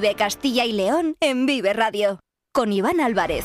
Vive Castilla y León en Vive Radio. Con Iván Álvarez.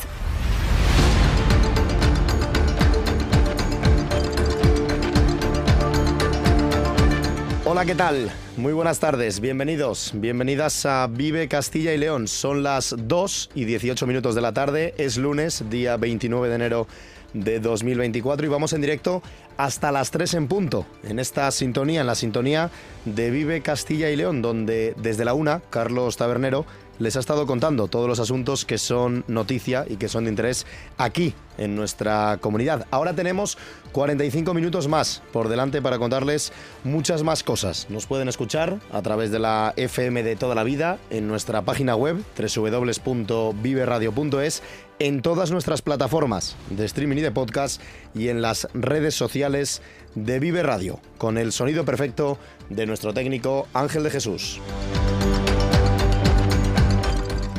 Hola, ¿qué tal? Muy buenas tardes, bienvenidos, bienvenidas a Vive Castilla y León. Son las 2 y 18 minutos de la tarde, es lunes, día 29 de enero de 2024 y vamos en directo hasta las 3 en punto, en esta sintonía, en la sintonía de Vive Castilla y León, donde desde la una, Carlos Tabernero les ha estado contando todos los asuntos que son noticia y que son de interés aquí en nuestra comunidad. Ahora tenemos 45 minutos más por delante para contarles muchas más cosas. Nos pueden escuchar a través de la FM de toda la vida en nuestra página web www.viveradio.es en todas nuestras plataformas de streaming y de podcast y en las redes sociales de Vive Radio, con el sonido perfecto de nuestro técnico Ángel de Jesús.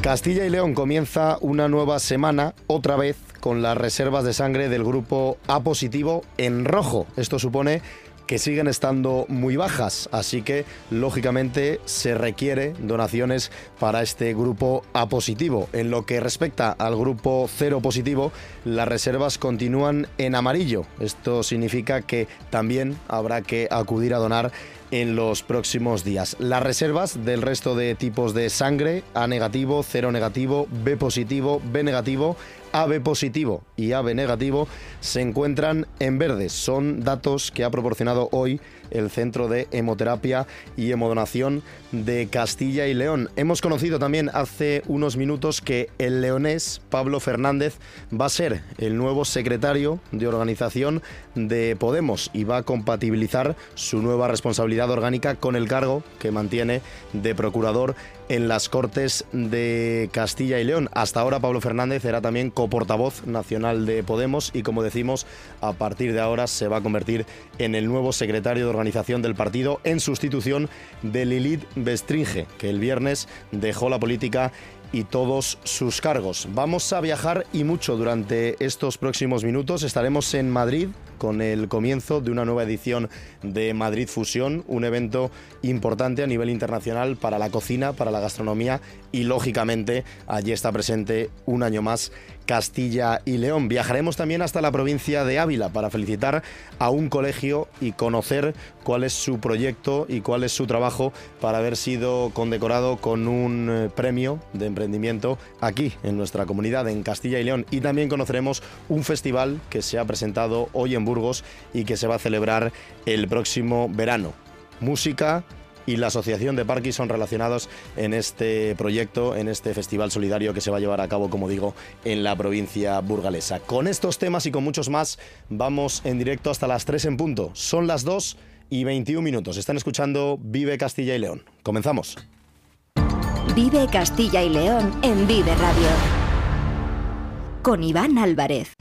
Castilla y León comienza una nueva semana, otra vez, con las reservas de sangre del grupo A positivo en rojo. Esto supone que siguen estando muy bajas, así que lógicamente se requiere donaciones para este grupo A positivo. En lo que respecta al grupo cero positivo, las reservas continúan en amarillo. Esto significa que también habrá que acudir a donar en los próximos días. Las reservas del resto de tipos de sangre, A negativo, cero negativo, B positivo, B negativo, AB positivo y AB negativo se encuentran en verde. Son datos que ha proporcionado hoy el Centro de Hemoterapia y Hemodonación de Castilla y León. Hemos conocido también hace unos minutos que el leonés Pablo Fernández va a ser el nuevo secretario de organización de Podemos y va a compatibilizar su nueva responsabilidad orgánica con el cargo que mantiene de procurador en las Cortes de Castilla y León. Hasta ahora Pablo Fernández era también coportavoz nacional de Podemos y como decimos, a partir de ahora se va a convertir en el nuevo secretario de organización del partido en sustitución de Lilith Bestringe, que el viernes dejó la política y todos sus cargos. Vamos a viajar y mucho durante estos próximos minutos. Estaremos en Madrid con el comienzo de una nueva edición de Madrid Fusión, un evento importante a nivel internacional para la cocina, para la gastronomía y lógicamente allí está presente un año más Castilla y León. Viajaremos también hasta la provincia de Ávila para felicitar a un colegio y conocer cuál es su proyecto y cuál es su trabajo para haber sido condecorado con un eh, premio de emprendimiento aquí en nuestra comunidad, en Castilla y León. Y también conoceremos un festival que se ha presentado hoy en Burgos y que se va a celebrar el próximo verano. Música, y la Asociación de Parkinson relacionados en este proyecto, en este festival solidario que se va a llevar a cabo, como digo, en la provincia burgalesa. Con estos temas y con muchos más, vamos en directo hasta las 3 en punto. Son las 2 y 21 minutos. Están escuchando Vive Castilla y León. Comenzamos. Vive Castilla y León en Vive Radio. Con Iván Álvarez.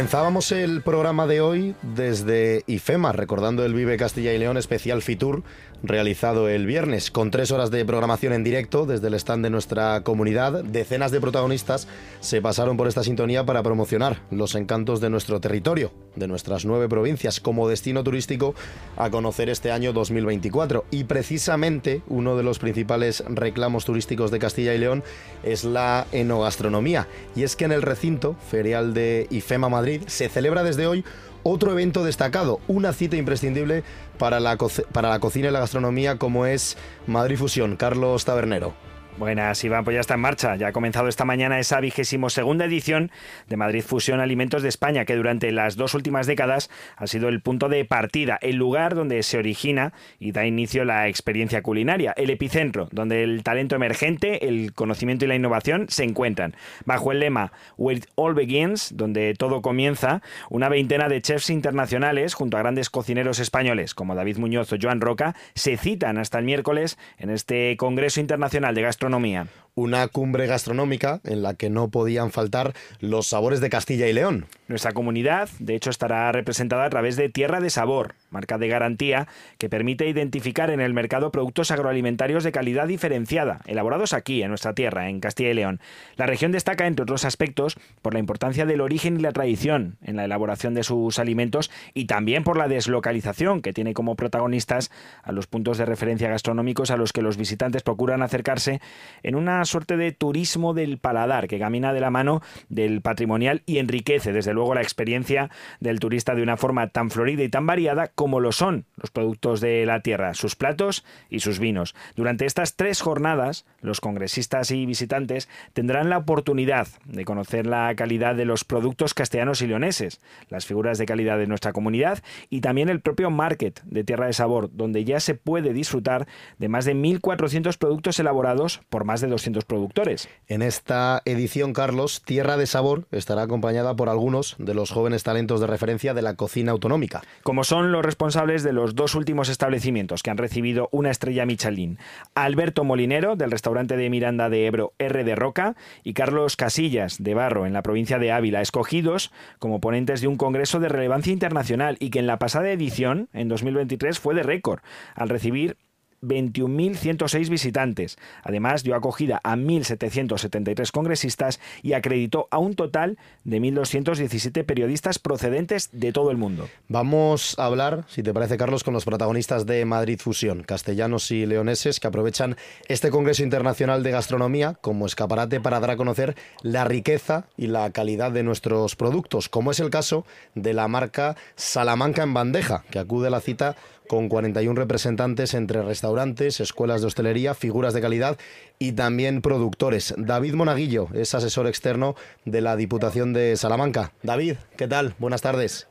Comenzábamos el programa de hoy desde IFEMA, recordando el Vive Castilla y León especial Fitur realizado el viernes, con tres horas de programación en directo desde el stand de nuestra comunidad. Decenas de protagonistas se pasaron por esta sintonía para promocionar los encantos de nuestro territorio, de nuestras nueve provincias, como destino turístico a conocer este año 2024. Y precisamente uno de los principales reclamos turísticos de Castilla y León es la enogastronomía. Y es que en el recinto ferial de IFEMA Madrid se celebra desde hoy otro evento destacado, una cita imprescindible para la, para la cocina y la gastronomía como es Madrid Fusión. Carlos Tabernero. Buenas, Iván, pues ya está en marcha. Ya ha comenzado esta mañana esa vigésimo segunda edición de Madrid Fusión Alimentos de España, que durante las dos últimas décadas ha sido el punto de partida, el lugar donde se origina y da inicio la experiencia culinaria, el epicentro, donde el talento emergente, el conocimiento y la innovación se encuentran. Bajo el lema Where it all begins, donde todo comienza, una veintena de chefs internacionales, junto a grandes cocineros españoles como David Muñoz o Joan Roca, se citan hasta el miércoles en este Congreso Internacional de Gastronomía gastronomía una cumbre gastronómica en la que no podían faltar los sabores de Castilla y León. Nuestra comunidad, de hecho, estará representada a través de Tierra de Sabor, marca de garantía que permite identificar en el mercado productos agroalimentarios de calidad diferenciada, elaborados aquí, en nuestra tierra, en Castilla y León. La región destaca, entre otros aspectos, por la importancia del origen y la tradición en la elaboración de sus alimentos y también por la deslocalización que tiene como protagonistas a los puntos de referencia gastronómicos a los que los visitantes procuran acercarse en una suerte de turismo del paladar que camina de la mano del patrimonial y enriquece, desde luego, la experiencia del turista de una forma tan florida y tan variada como lo son los productos de la tierra, sus platos y sus vinos. Durante estas tres jornadas, los congresistas y visitantes tendrán la oportunidad de conocer la calidad de los productos castellanos y leoneses, las figuras de calidad de nuestra comunidad y también el propio market de Tierra de Sabor, donde ya se puede disfrutar de más de 1.400 productos elaborados por más de 200 productores. En esta edición, Carlos, Tierra de Sabor estará acompañada por algunos de los jóvenes talentos de referencia de la cocina autonómica. Como son los responsables de los dos últimos establecimientos que han recibido una estrella Michelin, Alberto Molinero, del restaurante de Miranda de Ebro R de Roca, y Carlos Casillas, de Barro, en la provincia de Ávila, escogidos como ponentes de un congreso de relevancia internacional y que en la pasada edición, en 2023, fue de récord, al recibir 21.106 visitantes. Además, dio acogida a 1.773 congresistas y acreditó a un total de 1.217 periodistas procedentes de todo el mundo. Vamos a hablar, si te parece, Carlos, con los protagonistas de Madrid Fusión, castellanos y leoneses, que aprovechan este Congreso Internacional de Gastronomía como escaparate para dar a conocer la riqueza y la calidad de nuestros productos, como es el caso de la marca Salamanca en bandeja, que acude a la cita con 41 representantes entre restaurantes, escuelas de hostelería, figuras de calidad y también productores. David Monaguillo es asesor externo de la Diputación de Salamanca. David, ¿qué tal? Buenas tardes.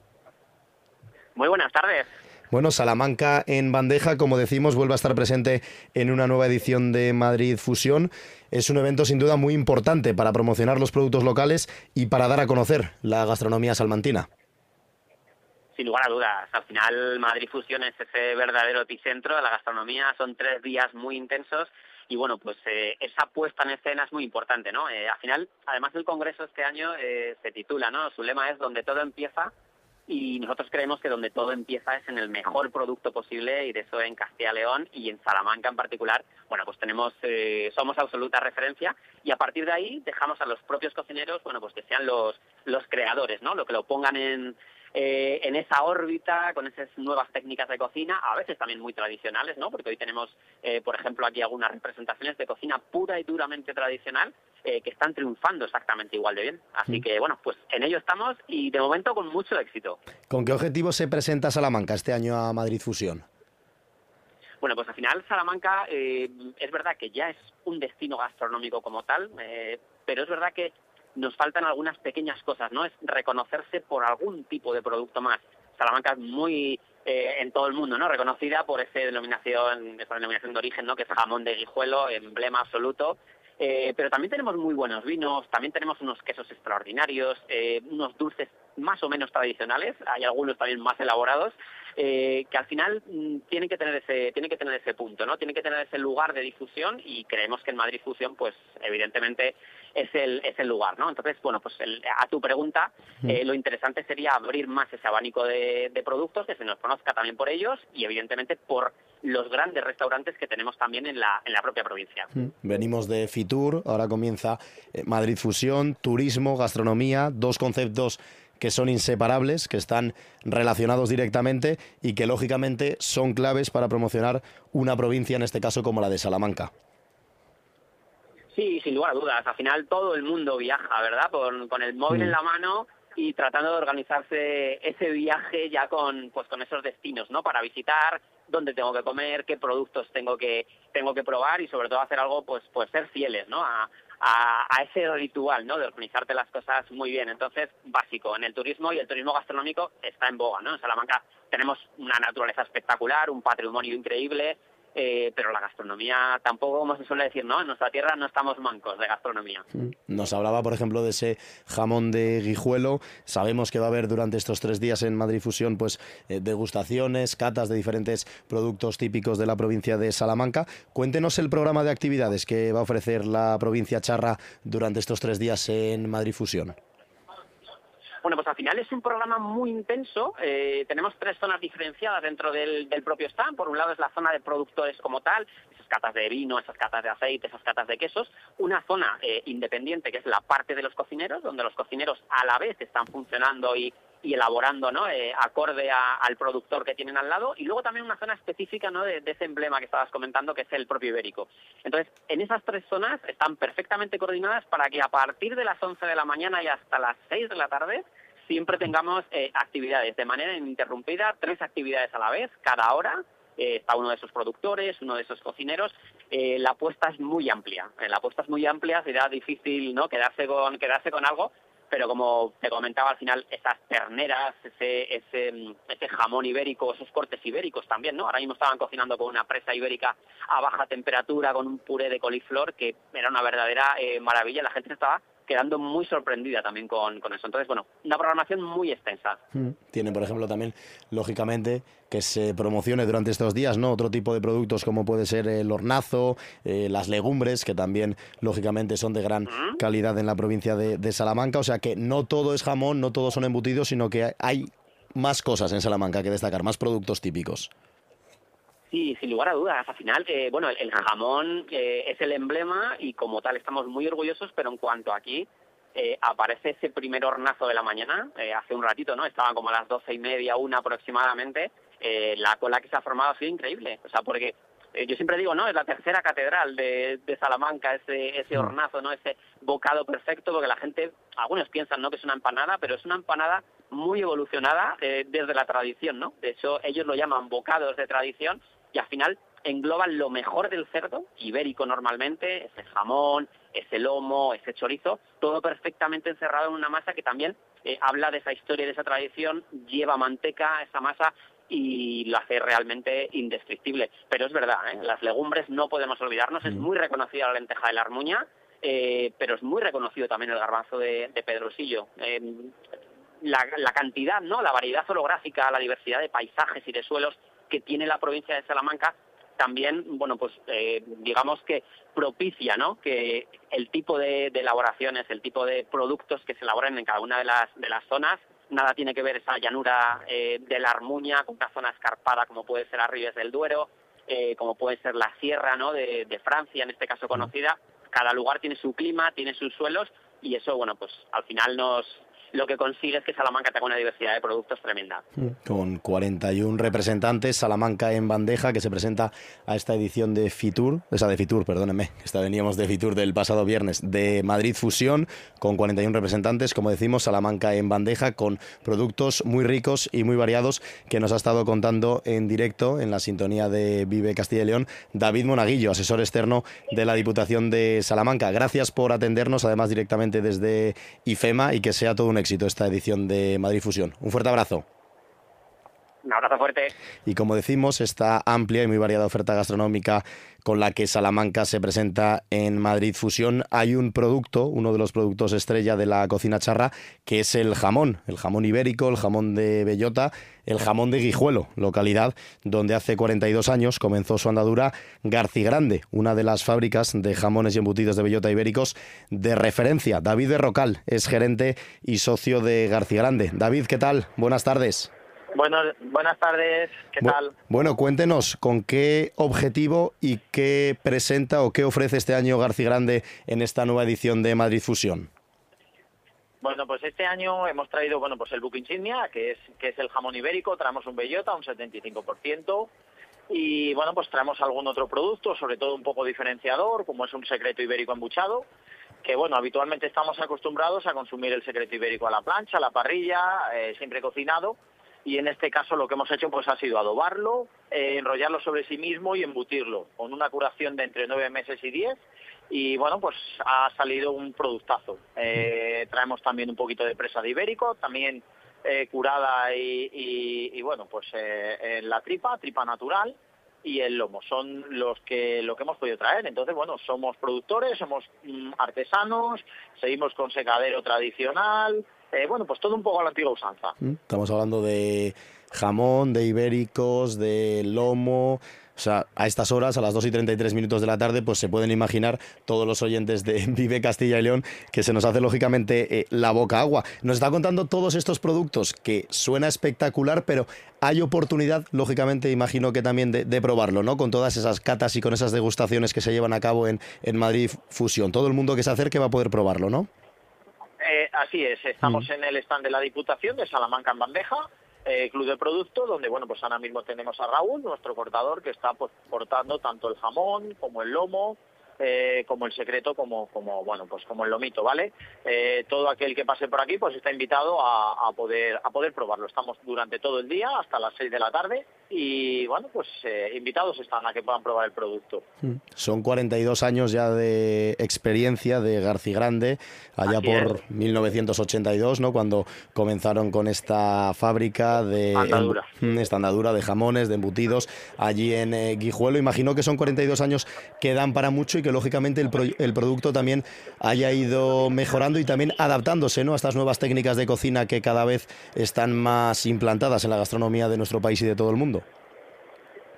Muy buenas tardes. Bueno, Salamanca en bandeja, como decimos, vuelve a estar presente en una nueva edición de Madrid Fusión. Es un evento sin duda muy importante para promocionar los productos locales y para dar a conocer la gastronomía salmantina sin lugar a dudas. Al final, Madrid Fusión es ese verdadero epicentro de la gastronomía. Son tres días muy intensos y bueno, pues eh, esa puesta en escena es muy importante, ¿no? Eh, al final, además del congreso este año eh, se titula, ¿no? Su lema es donde todo empieza y nosotros creemos que donde todo empieza es en el mejor producto posible y de eso en Castilla León y en Salamanca en particular, bueno, pues tenemos, somos absoluta referencia y a partir de ahí dejamos a los propios cocineros, bueno, pues que sean los, los creadores, ¿no? Lo que lo pongan en, eh, en esa órbita con esas nuevas técnicas de cocina, a veces también muy tradicionales, ¿no? Porque hoy tenemos, eh, por ejemplo, aquí algunas representaciones de cocina pura y duramente tradicional eh, que están triunfando exactamente igual de bien. Así que, bueno, pues en ello estamos y de momento con mucho éxito. ¿Con qué objetivo se presenta Salamanca este año a Madrid Fusión? Bueno, pues al final Salamanca es verdad que ya es un destino gastronómico como tal, pero es verdad que nos faltan algunas pequeñas cosas, ¿no? Es reconocerse por algún tipo de producto más. Salamanca es muy eh, en todo el mundo, ¿no? Reconocida por esa denominación, esa denominación de origen, ¿no? Que es jamón de guijuelo, emblema absoluto. Eh, pero también tenemos muy buenos vinos, también tenemos unos quesos extraordinarios, eh, unos dulces más o menos tradicionales, hay algunos también más elaborados, eh, que al final mm, tiene que tener ese tiene que tener ese punto no tiene que tener ese lugar de difusión y creemos que en Madrid Fusión pues evidentemente es el es el lugar no entonces bueno pues a tu pregunta eh, lo interesante sería abrir más ese abanico de, productos que se nos conozca también por ellos y evidentemente por los grandes restaurantes que tenemos también en la, en la propia provincia. Venimos de Fitur, ahora comienza eh, Madrid Fusión, turismo, gastronomía, dos conceptos que son inseparables, que están relacionados directamente y que lógicamente son claves para promocionar una provincia, en este caso como la de Salamanca. Sí, sin lugar a dudas. Al final todo el mundo viaja, ¿verdad? Con, el móvil en mm. la mano y tratando de organizarse ese viaje ya con pues con esos destinos, ¿no? Para visitar dónde tengo que comer, qué productos tengo que tengo que probar y sobre todo hacer algo pues pues ser fieles, ¿no? A, a, ese ritual, ¿no? De organizarte las cosas muy bien. Entonces, básico, en el turismo y el turismo gastronómico está en boga, ¿no? En Salamanca tenemos una naturaleza espectacular, un patrimonio increíble, eh, pero la gastronomía tampoco, como se suele decir, ¿no? En nuestra tierra no estamos mancos de gastronomía. Nos hablaba, por ejemplo, de ese jamón de guijuelo. Sabemos que va a haber durante estos tres días en Madrid Fusión, pues, eh, degustaciones, catas de diferentes productos típicos de la provincia de Salamanca. Cuéntenos el programa de actividades que va a ofrecer la provincia charra durante estos tres días en Madrid Fusión. Bueno, pues al final es un programa muy intenso. Eh, tenemos tres zonas diferenciadas dentro del, propio stand. Por un lado es la zona de productores como tal, esas catas de vino, esas catas de aceite, esas catas de quesos. Una zona eh, independiente que es la parte de los cocineros, donde los cocineros a la vez están funcionando y, elaborando ¿no? Eh, acorde al productor que tienen al lado y luego también una zona específica ¿no? de, ese emblema que estabas comentando que es el propio ibérico. Entonces, en esas tres zonas están perfectamente coordinadas para que a partir de las 11 de la mañana y hasta las 6 de la tarde siempre tengamos eh, actividades de manera ininterrumpida, tres actividades a la vez, cada hora. Eh, está uno de esos productores, uno de esos cocineros. Eh, la apuesta es muy amplia. la apuesta es muy amplia, será difícil no quedarse con quedarse con algo, pero como te comentaba al final, esas terneras, ese, ese, ese jamón ibérico, esos cortes ibéricos también, ¿no? Ahora mismo estaban cocinando con una presa ibérica a baja temperatura, con un puré de coliflor, que era una verdadera maravilla. La gente estaba quedando muy sorprendida también con, con, eso. Entonces, bueno, una programación muy extensa. Mm. Tienen, por ejemplo, también, lógicamente, que se promocione durante estos días, ¿no? Otro tipo de productos como puede ser el hornazo, eh, las legumbres, que también, lógicamente, son de gran calidad en la provincia de, de Salamanca. O sea que no todo es jamón, no todos son embutidos, sino que hay más cosas en Salamanca que destacar, más productos típicos. Sí, sin lugar a dudas. Al final, eh, bueno, el, jamón eh, es el emblema y como tal estamos muy orgullosos, pero en cuanto aquí eh, aparece ese primer hornazo de la mañana, hace un ratito, ¿no? Estaban como a las doce y media, una aproximadamente, la cola que se ha formado ha sido increíble. O sea, porque yo siempre digo, ¿no? Es la tercera catedral de, de, Salamanca, ese, ese mm. hornazo, ¿no? Ese bocado perfecto, porque la gente, algunos piensan, ¿no? Que es una empanada, pero es una empanada muy evolucionada desde la tradición, ¿no? De hecho, ellos lo llaman bocados de tradición y al final engloban lo mejor del cerdo, ibérico normalmente, ese jamón, ese lomo, ese chorizo, todo perfectamente encerrado en una masa que también eh, habla de esa historia, de esa tradición, lleva manteca, esa masa y lo hace realmente indescriptible. Pero es verdad, ¿eh? las legumbres no podemos olvidarnos, es mm. muy reconocida la lenteja de la armuña, eh, pero es muy reconocido también el garbanzo de, de Pedrosillo. La, la, cantidad, ¿no? la variedad orográfica, la diversidad de paisajes y de suelos que tiene la provincia de Salamanca también, bueno, pues eh, digamos que propicia, ¿no? Que el tipo de, elaboraciones, el tipo de productos que se elaboran en cada una de las, de las zonas, nada tiene que ver esa llanura eh, de la Armuña con una zona escarpada como puede ser Arribes del Duero, eh, como puede ser la Sierra, ¿no? De, de Francia, en este caso conocida. Cada lugar tiene su clima, tiene sus suelos y eso, bueno, pues al final nos, lo que consigue es que Salamanca tenga una diversidad de productos tremenda. Mm. Con 41 representantes, Salamanca en bandeja, que se presenta a esta edición de Fitur, esa de Fitur, perdónenme, esta veníamos de Fitur del pasado viernes, de Madrid Fusión, con 41 representantes, como decimos, Salamanca en bandeja, con productos muy ricos y muy variados que nos ha estado contando en directo en la sintonía de Vive Castilla y León, David Monaguillo, asesor externo de la Diputación de Salamanca. Gracias por atendernos, además directamente desde IFEMA, y que sea todo un éxito esta edición de Madrid Fusión. Un fuerte abrazo. Un abrazo fuerte. Y como decimos, esta amplia y muy variada oferta gastronómica con la que Salamanca se presenta en Madrid Fusión, hay un producto, uno de los productos estrella de la cocina charra, que es el jamón, el jamón ibérico, el jamón de bellota, el jamón de Guijuelo, localidad donde hace 42 años comenzó su andadura Grande, una de las fábricas de jamones y embutidos de bellota ibéricos de referencia. David de Rocal es gerente y socio de Grande. David, ¿qué tal? Buenas tardes. Bueno, buenas tardes, ¿qué tal? Bueno, cuéntenos con qué objetivo y qué presenta o qué ofrece este año García Grande en esta nueva edición de Madrid Fusión. Bueno, pues este año hemos traído, bueno, pues el buque insignia, que es, que es el jamón ibérico, traemos un bellota, un 75%, y bueno, pues traemos algún otro producto, sobre todo un poco diferenciador, como es un secreto ibérico embuchado, que bueno, habitualmente estamos acostumbrados a consumir el secreto ibérico a la plancha, a la parrilla, eh, siempre cocinado, y en este caso lo que hemos hecho pues ha sido adobarlo, eh, enrollarlo sobre sí mismo y embutirlo con una curación de entre nueve meses y diez. Y bueno pues ha salido un productazo. Eh, traemos también un poquito de presa de ibérico, también eh, curada y, bueno pues en la tripa, tripa natural y el lomo. Son los que lo que hemos podido traer. Entonces bueno somos productores somos mm, artesanos seguimos con secadero tradicional eh, bueno, pues todo un poco a la antigua usanza. Mm, estamos hablando de jamón, de ibéricos, de lomo. O sea, a estas horas, a las 2 y 33 minutos de la tarde, pues se pueden imaginar todos los oyentes de Vive Castilla y León que se nos hace lógicamente eh, la boca agua. Nos está contando todos estos productos que suena espectacular, pero hay oportunidad, lógicamente, imagino que también de, probarlo, ¿no? Con todas esas catas y con esas degustaciones que se llevan a cabo en, en Madrid Fusión. Todo el mundo que se acerque va a poder probarlo, ¿no? Eh, así es, estamos mm. en el stand de la Diputación de Salamanca en Bandeja, eh, Club de Producto, donde bueno, pues ahora mismo tenemos a Raúl, nuestro cortador, que está pues, cortando tanto el jamón como el lomo, eh, como el secreto, como, como, bueno, pues como el lomito, ¿vale? Eh, todo aquel que pase por aquí, pues está invitado a, poder, a poder probarlo. Estamos durante todo el día, hasta las 6 de la tarde, y bueno, pues eh, invitados están a que puedan probar el producto. Mm. Son 42 años ya de experiencia de García Grande, allá por 1982, ¿no? Cuando comenzaron con esta fábrica de andadura. Mm, esta andadura de jamones, de embutidos, allí en Guijuelo. Imagino que son 42 años que dan para mucho y que lógicamente el, producto también haya ido mejorando y también adaptándose ¿no? a estas nuevas técnicas de cocina que cada vez están más implantadas en la gastronomía de nuestro país y de todo el mundo.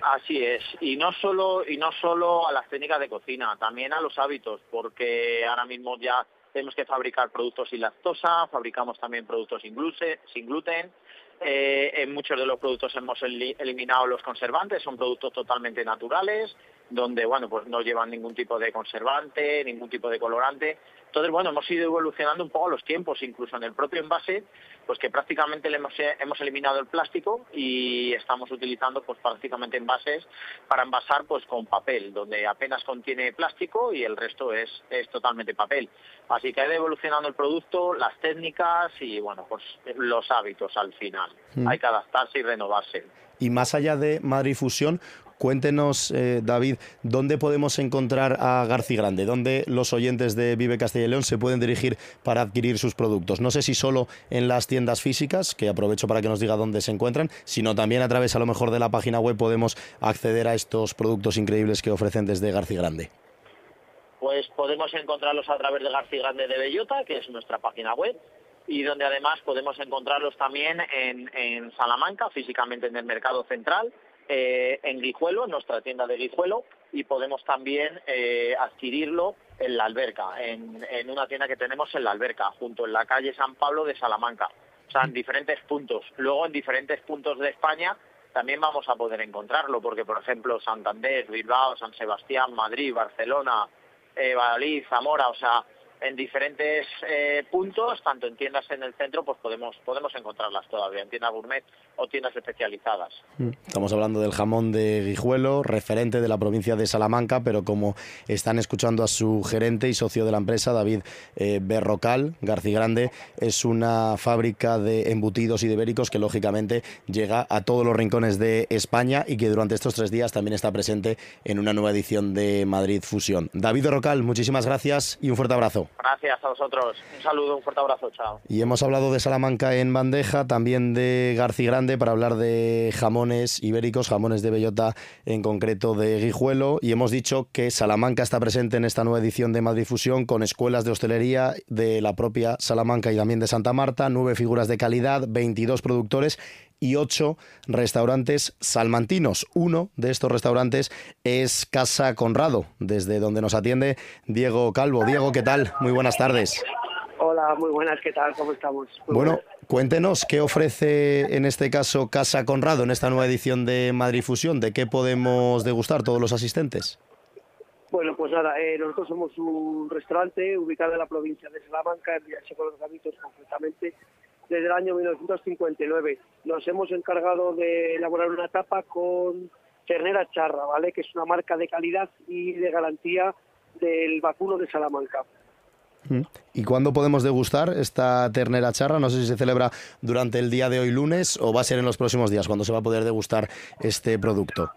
Así es, y no solo y no solo a las técnicas de cocina, también a los hábitos, porque ahora mismo ya tenemos que fabricar productos sin lactosa, fabricamos también productos sin gluten. Eh, en muchos de los productos hemos eliminado los conservantes, son productos totalmente naturales, donde bueno pues no llevan ningún tipo de conservante, ningún tipo de colorante. Entonces, bueno, hemos ido evolucionando un poco los tiempos, incluso en el propio envase, pues que prácticamente le hemos, hemos eliminado el plástico y estamos utilizando pues prácticamente envases para envasar pues con papel, donde apenas contiene plástico y el resto es, es totalmente papel. Así que ha ido evolucionando el producto, las técnicas y bueno, pues los hábitos al final. Mm. Hay que adaptarse y renovarse. Y más allá de Madrid Fusión, Cuéntenos, eh, David, ¿dónde podemos encontrar a García Grande? ¿Dónde los oyentes de Vive Castilla y León se pueden dirigir para adquirir sus productos? No sé si solo en las tiendas físicas, que aprovecho para que nos diga dónde se encuentran, sino también a través a lo mejor de la página web podemos acceder a estos productos increíbles que ofrecen desde García Grande. Pues podemos encontrarlos a través de García Grande de Bellota, que es nuestra página web, y donde además podemos encontrarlos también en Salamanca, físicamente en el Mercado Central, eh, en Guijuelo, en nuestra tienda de Guijuelo, y podemos también eh, adquirirlo en la alberca, en, una tienda que tenemos en la alberca, junto en la calle San Pablo de Salamanca. O sea, en diferentes puntos. Luego, en diferentes puntos de España también vamos a poder encontrarlo, porque, por ejemplo, Santander, Bilbao, San Sebastián, Madrid, Barcelona, eh, Valladolid, Zamora, o sea, en diferentes eh, puntos, tanto en tiendas en el centro, pues podemos, podemos encontrarlas todavía, en tiendas gourmet o tiendas especializadas. Mm. Estamos hablando del jamón de Guijuelo, referente de la provincia de Salamanca, pero como están escuchando a su gerente y socio de la empresa, David eh, Berrocal, García Grande, es una fábrica de embutidos y de ibéricos que lógicamente llega a todos los rincones de España y que durante estos tres días también está presente en una nueva edición de Madrid Fusión. David Berrocal, muchísimas gracias y un fuerte abrazo. Gracias a vosotros. Un saludo, un fuerte abrazo. Chao. Y hemos hablado de Salamanca en bandeja, también de Garci Grande para hablar de jamones ibéricos, jamones de bellota, en concreto de Guijuelo. Y hemos dicho que Salamanca está presente en esta nueva edición de Madrid Fusión con escuelas de hostelería de la propia Salamanca y también de Santa Marta, nueve figuras de calidad, 22 productores y ocho restaurantes salmantinos. Uno de estos restaurantes es Casa Conrado, desde donde nos atiende Diego Calvo. Diego, ¿qué tal? Muy buenas tardes. Hola, muy buenas, ¿qué tal? ¿Cómo estamos? bueno, cuéntenos, ¿qué ofrece en este caso Casa Conrado en esta nueva edición de Madrid Fusión? ¿De qué podemos degustar todos los asistentes? Bueno, pues nada, eh, nosotros somos un restaurante ubicado en la provincia de Salamanca, en Villaseco de los Gamitos concretamente, desde el año 1959. Nos hemos encargado de elaborar una tapa con ternera charra, ¿vale? Que es una marca de calidad y de garantía del vacuno de Salamanca. Mm. ¿Y cuándo podemos degustar esta ternera charra? No sé si se celebra durante el día de hoy lunes o va a ser en los próximos días cuando se va a poder degustar este producto.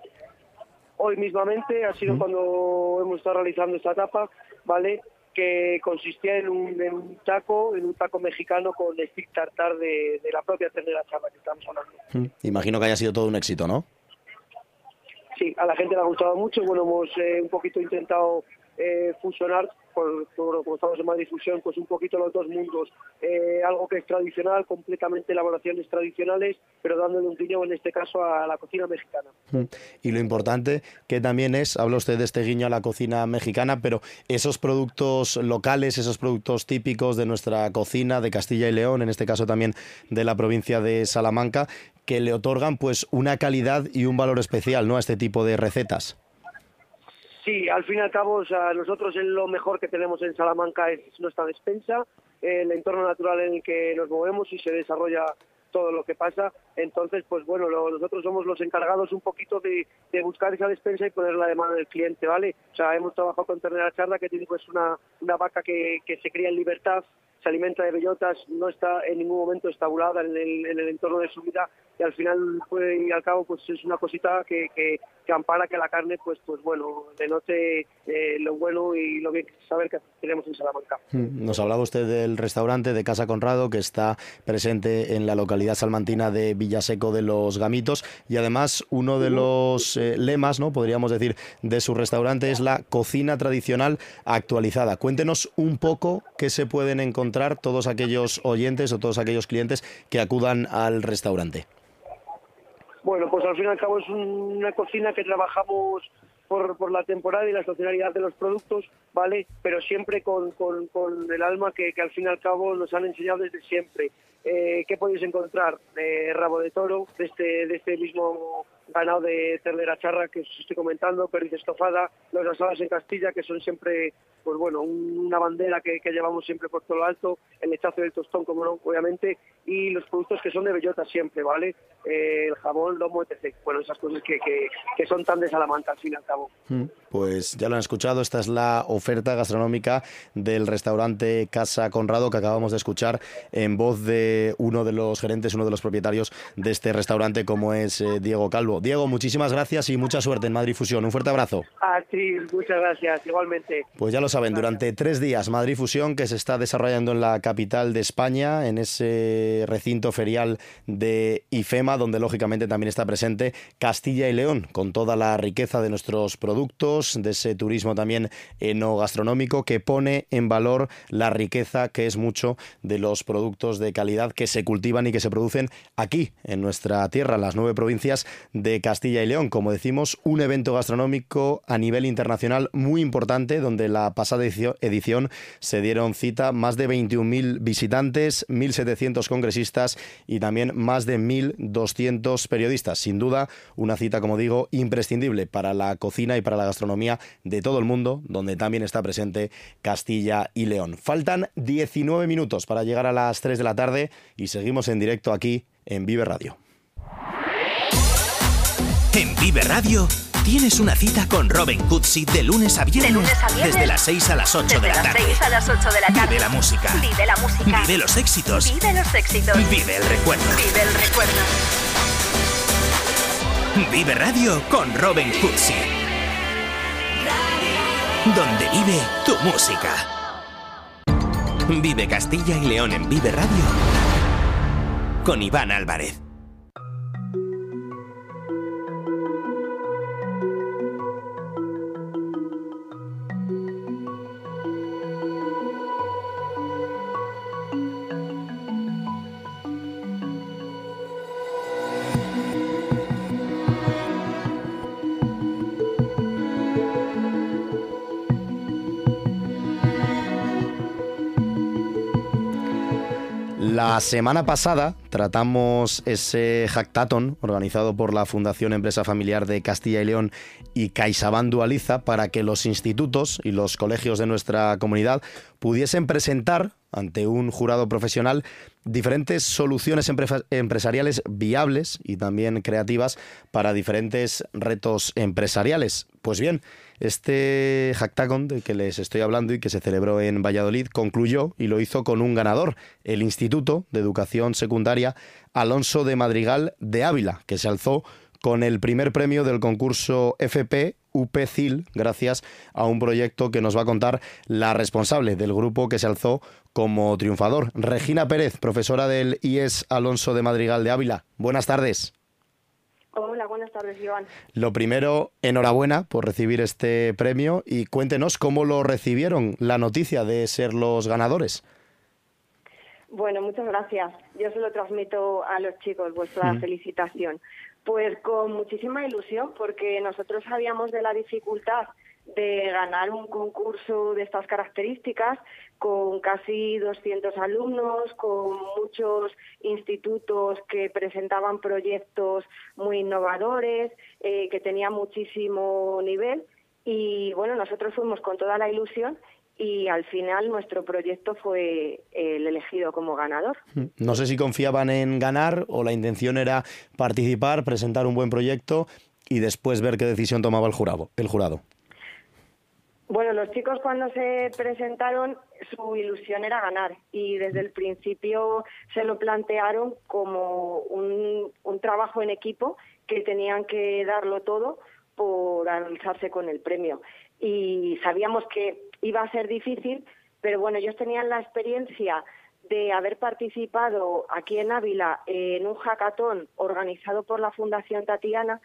Hoy mismamente ha sido mm. cuando hemos estado realizando esta tapa, ¿vale? Que consistía en un, taco, en un taco mexicano con stick tartar de, la propia ternera chava que estamos hablando. Hmm. Imagino que haya sido todo un éxito, ¿no? Sí, a la gente le ha gustado mucho. Bueno, hemos eh, un poquito intentado eh, fusionar por, como estamos en Madrid Fusión, pues un poquito los dos mundos. Eh, algo que es tradicional, completamente elaboraciones tradicionales, pero dándole un guiño en este caso a la cocina mexicana. Mm. Y lo importante que también es, habla usted de este guiño a la cocina mexicana, pero esos productos locales, esos productos típicos de nuestra cocina de Castilla y León, en este caso también de la provincia de Salamanca, que le otorgan pues una calidad y un valor especial ¿no? a este tipo de recetas. Sí, al fin y al cabo, nosotros lo mejor que tenemos en Salamanca es nuestra despensa, el entorno natural en el que nos movemos y se desarrolla todo lo que pasa. Entonces, pues bueno, nosotros somos los encargados un poquito de, buscar esa despensa y ponerla de mano del cliente, ¿vale? O sea, hemos trabajado con Ternera Charla, que tiene pues una, vaca que, que se cría en libertad, se alimenta de bellotas, no está en ningún momento estabulada en el, en el entorno de su vida y al final y al cabo pues es una cosita que, que, ampara que la carne pues pues bueno denote eh, lo bueno y lo bien saber que tenemos en Salamanca. Mm, nos hablaba usted del restaurante de Casa Conrado que está presente en la localidad salmantina de Villaseco de los Gamitos y además uno de los eh, lemas, no podríamos decir, de su restaurante es la cocina tradicional actualizada. Cuéntenos un poco qué se pueden encontrar todos aquellos oyentes o todos aquellos clientes que acudan al restaurante. Bueno, pues al fin y al cabo es una cocina que trabajamos por, por la temporada y la estacionalidad de los productos, ¿vale? Pero siempre con, con, el alma que, que, al fin y al cabo nos han enseñado desde siempre. Eh, ¿Qué podéis encontrar? Eh, rabo de toro, de este, de este mismo ganado de ternera charra que os estoy comentando, perdiz estofada, los asadas en Castilla, que son siempre, pues bueno, una bandera que, llevamos siempre por todo lo alto, el lechazo del tostón, como no, obviamente, y los productos que son de bellota siempre, ¿vale? Eh, el jabón, lomo, etc. Bueno, esas cosas que, que, son tan de Salamanca al fin y al cabo. Mm, pues ya lo han escuchado, esta es la oferta gastronómica del restaurante Casa Conrado que acabamos de escuchar en voz de uno de los gerentes, uno de los propietarios de este restaurante, como es eh, Diego Calvo. Diego, muchísimas gracias y mucha suerte en Madrid Fusión. Un fuerte abrazo. A ti, muchas gracias, igualmente. Pues ya lo saben, durante tres días Madrid Fusión, que se está desarrollando en la capital de España, en ese recinto ferial de IFEMA, donde lógicamente también está presente Castilla y León, con toda la riqueza de nuestros productos, de ese turismo también enogastronómico que pone en valor la riqueza que es mucho de los productos de calidad que se cultivan y que se producen aquí, en nuestra tierra, las nueve provincias de Castilla y León. Como decimos, un evento gastronómico a nivel internacional muy importante, donde la pasada edición se dieron cita más de 21.000 visitantes, 1.700 congresistas y también más de 1.200 periodistas. Sin duda, una cita, como digo, imprescindible para la cocina y para la gastronomía de todo el mundo, donde también está presente Castilla y León. Faltan 19 minutos para llegar a las 3 de la tarde y seguimos en directo aquí en Vive Radio. En Vive Radio tienes una cita con Robin Cutsi de lunes a viernes. Desde las 6 a las 8 de la tarde. a las 8 de la tarde. Vive la música. Vive la música. Vive los éxitos. Vive los éxitos. Vive el recuerdo. Vive el recuerdo. Vive Radio con Robin Radio. Donde vive tu música. Vive Castilla y León en Vive Radio con Iván Álvarez. La semana pasada tratamos ese hackathon organizado por la Fundación Empresa Familiar de Castilla y León y CaixaBank Dualiza para que los institutos y los colegios de nuestra comunidad pudiesen presentar ante un jurado profesional diferentes soluciones empresariales viables y también creativas para diferentes retos empresariales. Pues bien, este Hacktagon del que les estoy hablando y que se celebró en Valladolid concluyó y lo hizo con un ganador, el Instituto de Educación Secundaria Alonso de Madrigal de Ávila, que se alzó con el primer premio del concurso FP UPCIL, gracias a un proyecto que nos va a contar la responsable del grupo que se alzó como triunfador, Regina Pérez, profesora del IES Alonso de Madrigal de Ávila. Buenas tardes. Hola, buenas tardes, Iván. Lo primero, enhorabuena por recibir este premio y cuéntenos cómo lo recibieron la noticia de ser los ganadores. Bueno, muchas gracias. Yo se lo transmito a los chicos, vuestra felicitación. Pues con muchísima ilusión, porque nosotros sabíamos de la dificultad de ganar un concurso de estas características con casi 200 alumnos, con muchos institutos que presentaban proyectos muy innovadores, eh, que tenían muchísimo nivel. Y bueno, nosotros fuimos con toda la ilusión y al final nuestro proyecto fue el elegido como ganador. No sé si confiaban en ganar o la intención era participar, presentar un buen proyecto y después ver qué decisión tomaba el jurado. El jurado. Bueno, los chicos cuando se presentaron su ilusión era ganar y desde el principio se lo plantearon como un, un trabajo en equipo que tenían que darlo todo por alzarse con el premio. Y sabíamos que iba a ser difícil, pero bueno, ellos tenían la experiencia de haber participado aquí en Ávila en un hackathon organizado por la Fundación Tatiana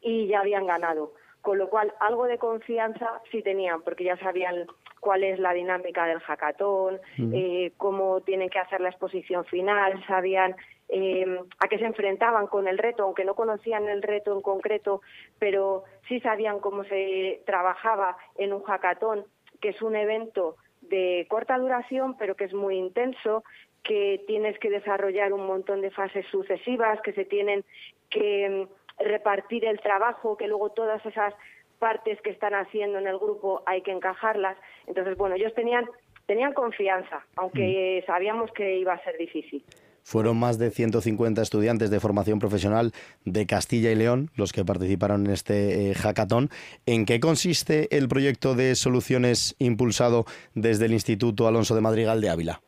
y ya habían ganado. Con lo cual, algo de confianza sí tenían, porque ya sabían cuál es la dinámica del hackathon, eh, cómo tienen que hacer la exposición final, sabían eh, a qué se enfrentaban con el reto, aunque no conocían el reto en concreto, pero sí sabían cómo se trabajaba en un hackathon que es un evento de corta duración, pero que es muy intenso, que tienes que desarrollar un montón de fases sucesivas, que se tienen que mm, repartir el trabajo, que luego todas esas partes que están haciendo en el grupo hay que encajarlas. Entonces, bueno, ellos tenían, tenían confianza, aunque mm. sabíamos que iba a ser difícil. Fueron más de 150 estudiantes de formación profesional de Castilla y León los que participaron en este eh, hackathon. ¿En qué consiste el proyecto de soluciones impulsado desde el Instituto Alonso de Madrigal de Ávila?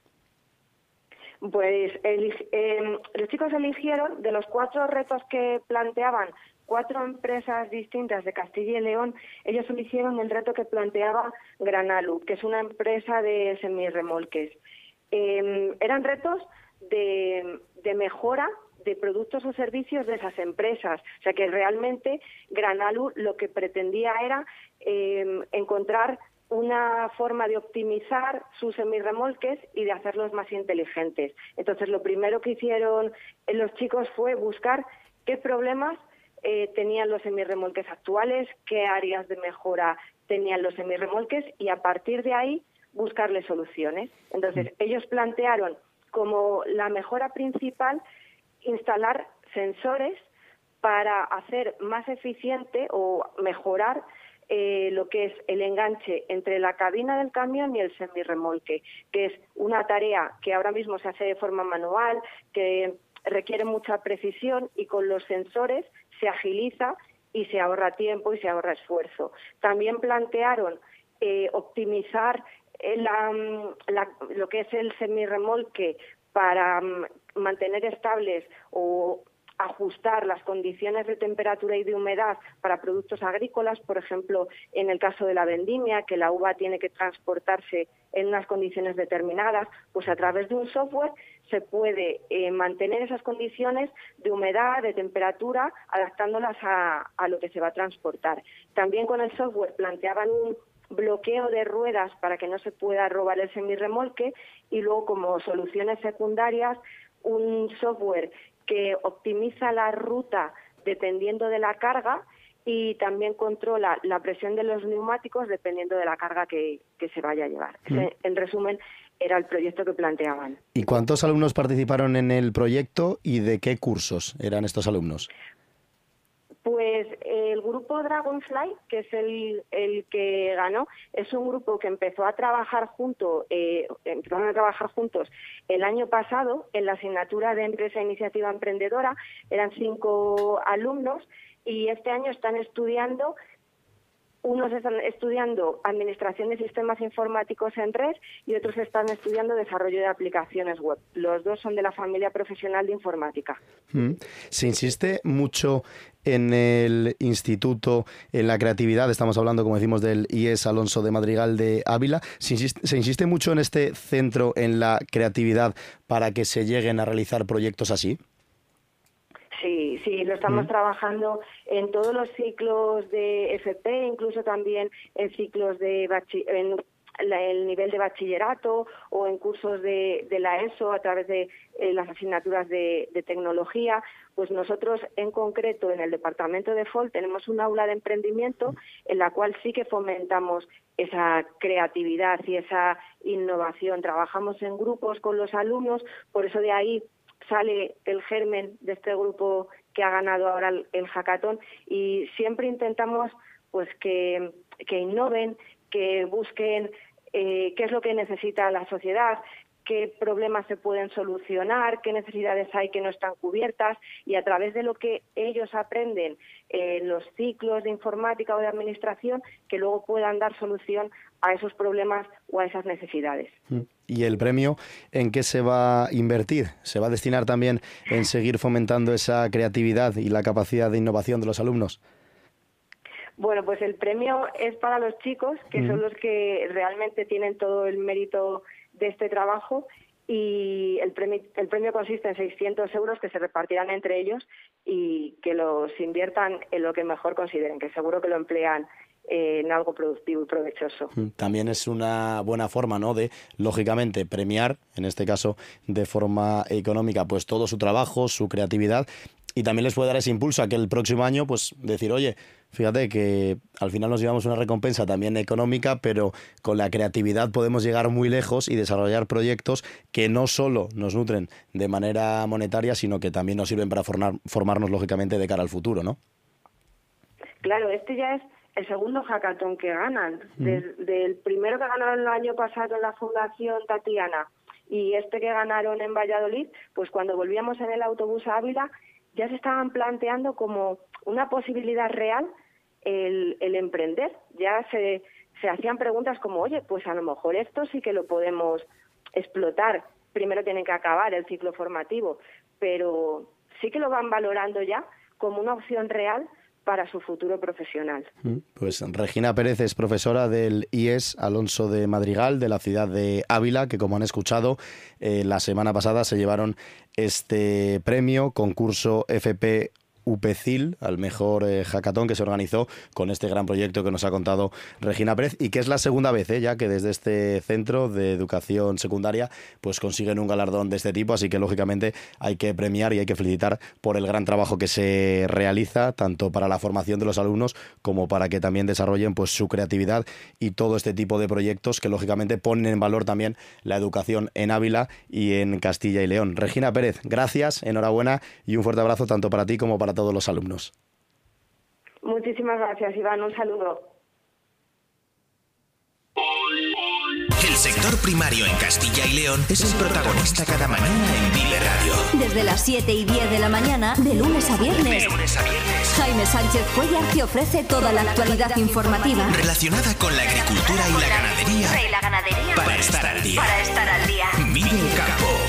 Pues em, los chicos eligieron de los cuatro retos que planteaban cuatro empresas distintas de Castilla y León, ellos eligieron el reto que planteaba Granalu, que es una empresa de semirremolques. Em, eran retos de, mejora de productos o servicios de esas empresas. O sea que realmente Granalu lo que pretendía era em, encontrar una forma de optimizar sus semirremolques y de hacerlos más inteligentes. Entonces, lo primero que hicieron los chicos fue buscar qué problemas eh, tenían los semirremolques actuales, qué áreas de mejora tenían los semirremolques y a partir de ahí buscarle soluciones. Entonces, ellos plantearon como la mejora principal instalar sensores para hacer más eficiente o mejorar eh, lo que es el enganche entre la cabina del camión y el semirremolque, que es una tarea que ahora mismo se hace de forma manual, que requiere mucha precisión y con los sensores se agiliza y se ahorra tiempo y se ahorra esfuerzo. También plantearon eh, optimizar lo que es el semirremolque para mm, mantener estables o ajustar las condiciones de temperatura y de humedad para productos agrícolas, por ejemplo, en el caso de la vendimia, que la uva tiene que transportarse en unas condiciones determinadas, pues a través de un software se puede eh, mantener esas condiciones de humedad, de temperatura, adaptándolas a, a lo que se va a transportar. También con el software planteaban un bloqueo de ruedas para que no se pueda robar el semirremolque y luego como soluciones secundarias un software que optimiza la ruta dependiendo de la carga y también controla la presión de los neumáticos dependiendo de la carga que, se vaya a llevar. Mm. En resumen, era el proyecto que planteaban. ¿Y cuántos alumnos participaron en el proyecto y de qué cursos eran estos alumnos? Pues el grupo Dragonfly, que es el, el, que ganó, es un grupo que empezó a trabajar junto, eh, empezaron a trabajar juntos el año pasado en la asignatura de Empresa e Iniciativa Emprendedora. Eran cinco alumnos y este año están estudiando unos están estudiando administración de sistemas informáticos en red y otros están estudiando desarrollo de aplicaciones web. Los dos son de la familia profesional de informática. Mm. Se insiste mucho en el instituto, en la creatividad, estamos hablando, como decimos, del IES Alonso de Madrigal de Ávila. Se insiste, se insiste mucho en este centro, en la creatividad, para que se lleguen a realizar proyectos así. Sí, sí, lo estamos mm. trabajando en todos los ciclos de FP, incluso también en ciclos de en el nivel de bachillerato o en cursos de, la ESO a través de eh, las asignaturas de, tecnología. Pues nosotros en concreto en el departamento de FOL tenemos un aula de emprendimiento en la cual sí que fomentamos esa creatividad y esa innovación. Trabajamos en grupos con los alumnos, por eso de ahí sale el germen de este grupo que ha ganado ahora el, hackathon y siempre intentamos pues que, innoven, que busquen eh, qué es lo que necesita la sociedad, qué problemas se pueden solucionar, qué necesidades hay que no están cubiertas y a través de lo que ellos aprenden en los ciclos de informática o de administración, que luego puedan dar solución a esos problemas o a esas necesidades. Mm. ¿Y el premio en qué se va a invertir? ¿Se va a destinar también en seguir fomentando esa creatividad y la capacidad de innovación de los alumnos? Bueno, pues el premio es para los chicos, que son los que realmente tienen todo el mérito de este trabajo y el premio, el premio consiste en 600 euros que se repartirán entre ellos y que los inviertan en lo que mejor consideren, que seguro que lo emplean en algo productivo y provechoso. Mm, también es una buena forma, ¿no? De, lógicamente, premiar, en este caso, de forma económica, pues todo su trabajo, su creatividad y también les puede dar ese impulso a que el próximo año, pues decir, oye, fíjate que al final nos llevamos una recompensa también económica, pero con la creatividad podemos llegar muy lejos y desarrollar proyectos que no solo nos nutren de manera monetaria, sino que también nos sirven para formar, formarnos lógicamente de cara al futuro, ¿no? Claro, este ya es el segundo hackathon que ganan. Desde el primero que ganaron el año pasado en la Fundación Tatiana y este que ganaron en Valladolid, pues cuando volvíamos en el autobús a Ávila ya se estaban planteando como una posibilidad real el, emprender. Ya se, se hacían preguntas como, oye, pues a lo mejor esto sí que lo podemos explotar. Primero tienen que acabar el ciclo formativo, pero sí que lo van valorando ya como una opción real para su futuro profesional. Mm, pues Regina Pérez es profesora del IES Alonso de Madrigal de la ciudad de Ávila, que como han escuchado, eh, la semana pasada se llevaron este premio, concurso FP UPECIL, al mejor eh, hackathon que se organizó con este gran proyecto que nos ha contado Regina Pérez y que es la segunda vez eh, ya que desde este centro de educación secundaria pues consiguen un galardón de este tipo, así que lógicamente hay que premiar y hay que felicitar por el gran trabajo que se realiza tanto para la formación de los alumnos como para que también desarrollen pues su creatividad y todo este tipo de proyectos que lógicamente ponen en valor también la educación en Ávila y en Castilla y León. Regina Pérez, gracias, enhorabuena y un fuerte abrazo tanto para ti como para todos los alumnos. Muchísimas gracias, Iván. Un saludo. El sector primario en Castilla y León es el protagonista cada mañana en Vive Radio. Desde las 7 y 10 de la mañana, de lunes a viernes. Jaime Sánchez Cuellar te ofrece toda la actualidad informativa relacionada con la agricultura y la ganadería. Y la ganadería. Para estar al día. Para estar al día. Vive el campo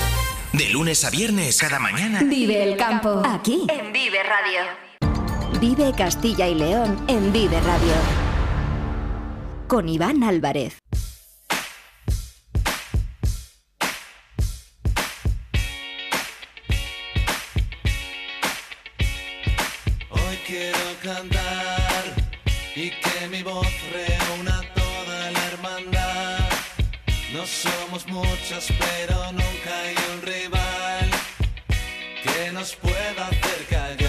De lunes a viernes, cada mañana. Vive el campo. Aquí, en Vive Radio. Vive Castilla y León en Vive Radio. Con Iván Álvarez. Hoy quiero cantar y que mi voz reúna toda la hermandad. No somos muchos, pero nunca hay nos pueda hacer callar.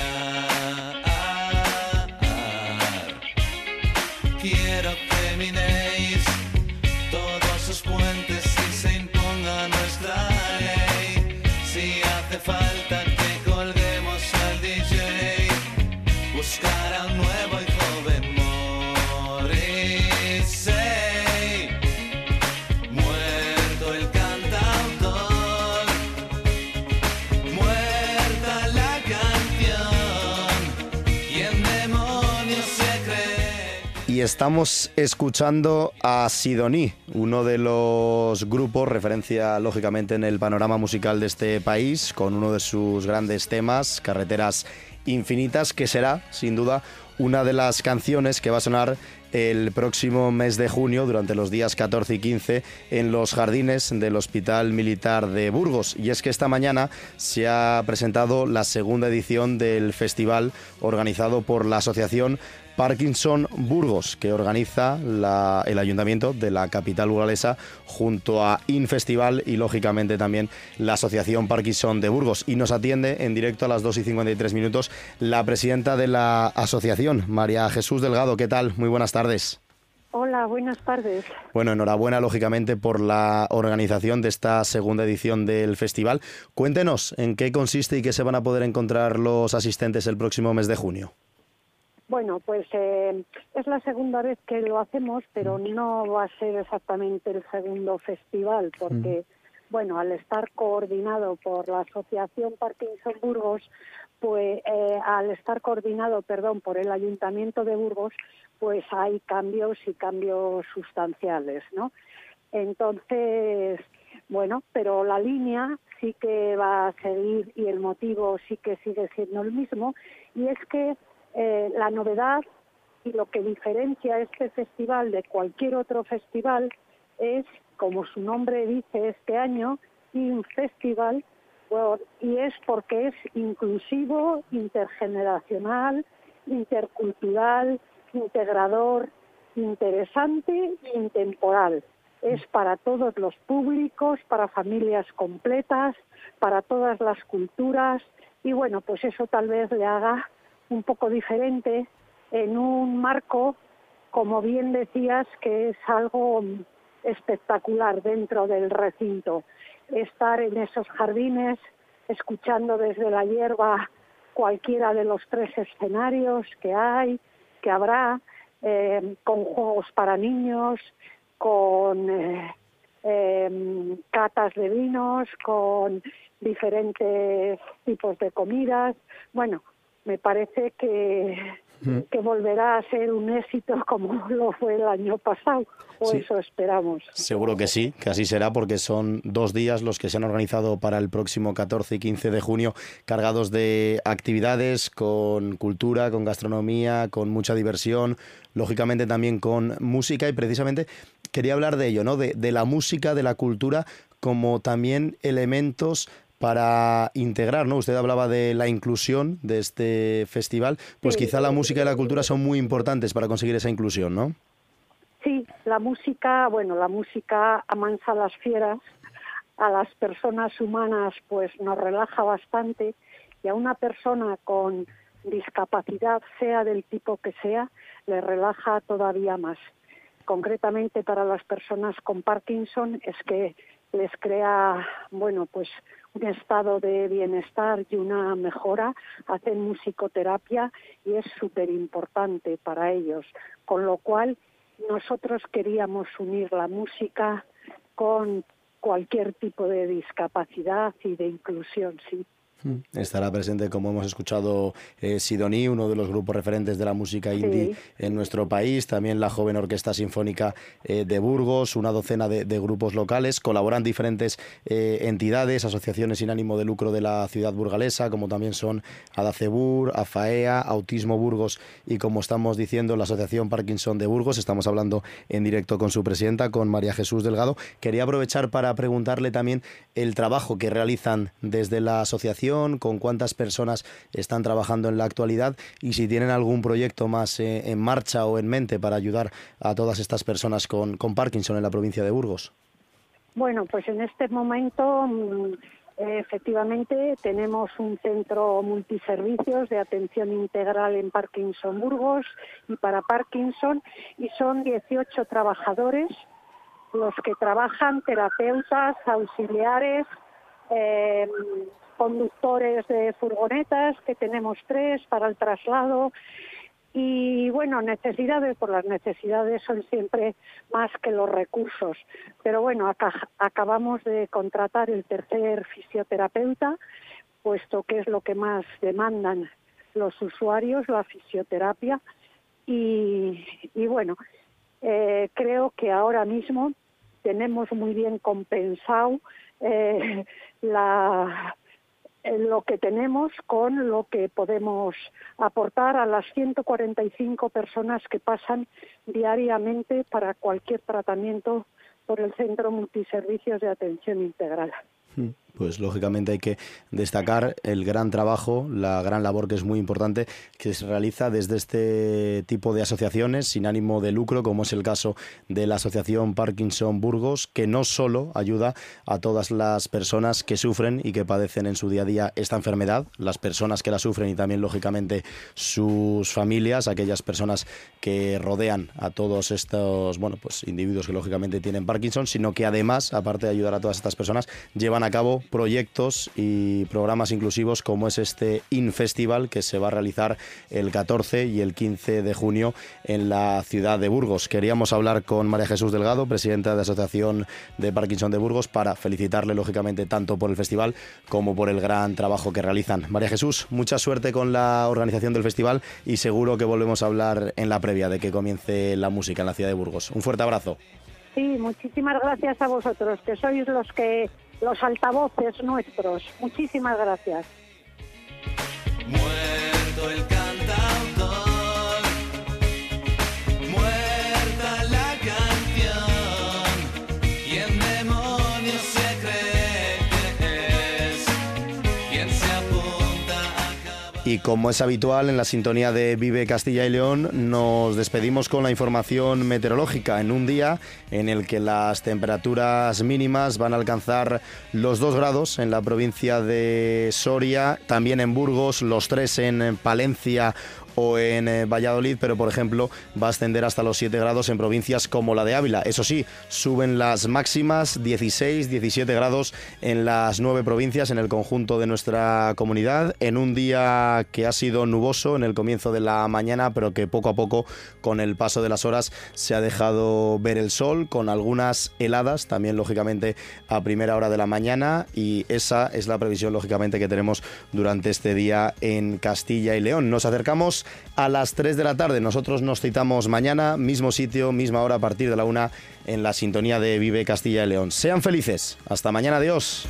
Y estamos escuchando a Sidoní, uno de los grupos, referencia lógicamente en el panorama musical de este país, con uno de sus grandes temas, Carreteras Infinitas, que será, sin duda, una de las canciones que va a sonar el próximo mes de junio, durante los días 14 y 15, en los jardines del Hospital Militar de Burgos. Y es que esta mañana se ha presentado la segunda edición del festival organizado por la Asociación Parkinson Burgos, que organiza la- el ayuntamiento de la capital burgalesa junto a Infestival y lógicamente también la Asociación Parkinson de Burgos. Y nos atiende en directo a las 2 y 53 minutos la presidenta de la asociación, María Jesús Delgado. ¿Qué tal? Muy buenas tardes. Hola, buenas tardes. Bueno, enhorabuena lógicamente por la organización de esta segunda edición del festival. Cuéntenos en qué consiste y qué se van a poder encontrar los asistentes el próximo mes de junio. Bueno, pues eh, es la segunda vez que lo hacemos, pero no va a ser exactamente el segundo festival, porque, bueno, al estar coordinado por la Asociación Parkinson Burgos, pues eh, al estar coordinado, perdón, por el Ayuntamiento de Burgos, pues hay cambios y cambios sustanciales, ¿no? Entonces, bueno, pero la línea sí que va a seguir y el motivo sí que sigue siendo el mismo, y es que eh, la novedad y lo que diferencia este festival de cualquier otro festival es, como su nombre dice este año, un festival y es porque es inclusivo, intergeneracional, intercultural, integrador, interesante e intemporal. Es para todos los públicos, para familias completas, para todas las culturas y bueno, pues eso tal vez le haga un poco diferente en un marco, como bien decías, que es algo espectacular dentro del recinto. Estar en esos jardines, escuchando desde la hierba cualquiera de los tres escenarios que hay, que habrá, eh, con juegos para niños, con eh, eh, catas de vinos, con diferentes tipos de comidas. Bueno, me parece que, que volverá a ser un éxito como lo fue el año pasado, o Sí. eso esperamos. Seguro que sí, que así será, porque son dos días los que se han organizado para el próximo 14 y 15 de junio, cargados de actividades con cultura, con gastronomía, con mucha diversión, lógicamente también con música y precisamente quería hablar de ello, ¿no? De, de la música, de la cultura, como también elementos para integrar, ¿no? Usted hablaba de la inclusión de este festival, pues Sí. quizá la música y la cultura son muy importantes para conseguir esa inclusión, ¿no? Sí, la música, bueno, la música amansa a las fieras, a las personas humanas pues nos relaja bastante y a una persona con discapacidad, sea del tipo que sea, le relaja todavía más. Concretamente para las personas con Parkinson es que les crea, bueno, pues un estado de bienestar y una mejora, hacen musicoterapia y es súper importante para ellos. Con lo cual, nosotros queríamos unir la música con cualquier tipo de discapacidad y de inclusión, sí. Estará presente, como hemos escuchado, eh, Sidoní, uno de los grupos referentes de la música indie en nuestro país, también la joven Orquesta Sinfónica eh, de Burgos, una docena de, grupos locales, colaboran diferentes eh, entidades, asociaciones sin ánimo de lucro de la ciudad burgalesa, como también son Adacebur, AFAEA, Autismo Burgos y, como estamos diciendo, la Asociación Parkinson de Burgos. Estamos hablando en directo con su presidenta, con María Jesús Delgado. Quería aprovechar para preguntarle también el trabajo que realizan desde la asociación con cuántas personas están trabajando en la actualidad y si tienen algún proyecto más eh, en marcha o en mente para ayudar a todas estas personas con, Parkinson en la provincia de Burgos. Bueno, pues en este momento mm, efectivamente tenemos un centro multiservicios de atención integral en Parkinson Burgos y para Parkinson y son 18 trabajadores los que trabajan, terapeutas, auxiliares, eh, conductores de furgonetas, que tenemos tres para el traslado. Y bueno, necesidades, por las necesidades son siempre más que los recursos. Pero bueno, acá, acabamos de contratar el tercer fisioterapeuta, puesto que es lo que más demandan los usuarios, la fisioterapia. Y, y bueno, eh, creo que ahora mismo tenemos muy bien compensado eh, la, lo que tenemos con lo que podemos aportar a las 145 personas que pasan diariamente para cualquier tratamiento por el Centro Multiservicios de Atención Integral. Hmm pues lógicamente hay que destacar el gran trabajo, la gran labor que es muy importante que se realiza desde este tipo de asociaciones sin ánimo de lucro, como es el caso de la Asociación Parkinson Burgos, que no solo ayuda a todas las personas que sufren y que padecen en su día a día esta enfermedad, las personas que la sufren y también lógicamente sus familias, aquellas personas que rodean a todos estos, bueno, pues individuos que lógicamente tienen Parkinson, sino que además, aparte de ayudar a todas estas personas, llevan a cabo proyectos y programas inclusivos como es este InFestival que se va a realizar el 14 y el 15 de junio en la ciudad de Burgos. Queríamos hablar con María Jesús Delgado, presidenta de Asociación de Parkinson de Burgos, para felicitarle lógicamente tanto por el festival como por el gran trabajo que realizan. María Jesús, mucha suerte con la organización del festival y seguro que volvemos a hablar en la previa de que comience la música en la ciudad de Burgos. Un fuerte abrazo. Sí, muchísimas gracias a vosotros, que sois los que los altavoces nuestros. Muchísimas gracias. Y como es habitual en la sintonía de Vive Castilla y León, nos despedimos con la información meteorológica en un día en el que las temperaturas mínimas van a alcanzar los 2 grados en la provincia de Soria, también en Burgos, los 3 en Palencia en eh, Valladolid, pero por ejemplo va a ascender hasta los 7 grados en provincias como la de Ávila. Eso sí, suben las máximas 16, 17 grados en las nueve provincias en el conjunto de nuestra comunidad, en un día que ha sido nuboso en el comienzo de la mañana, pero que poco a poco con el paso de las horas se ha dejado ver el sol, con algunas heladas, también lógicamente a primera hora de la mañana, y esa es la previsión lógicamente que tenemos durante este día en Castilla y León. Nos acercamos a las 3 de la tarde. Nosotros nos citamos mañana, mismo sitio, misma hora a partir de la 1 en la sintonía de Vive Castilla y León. Sean felices. Hasta mañana, adiós.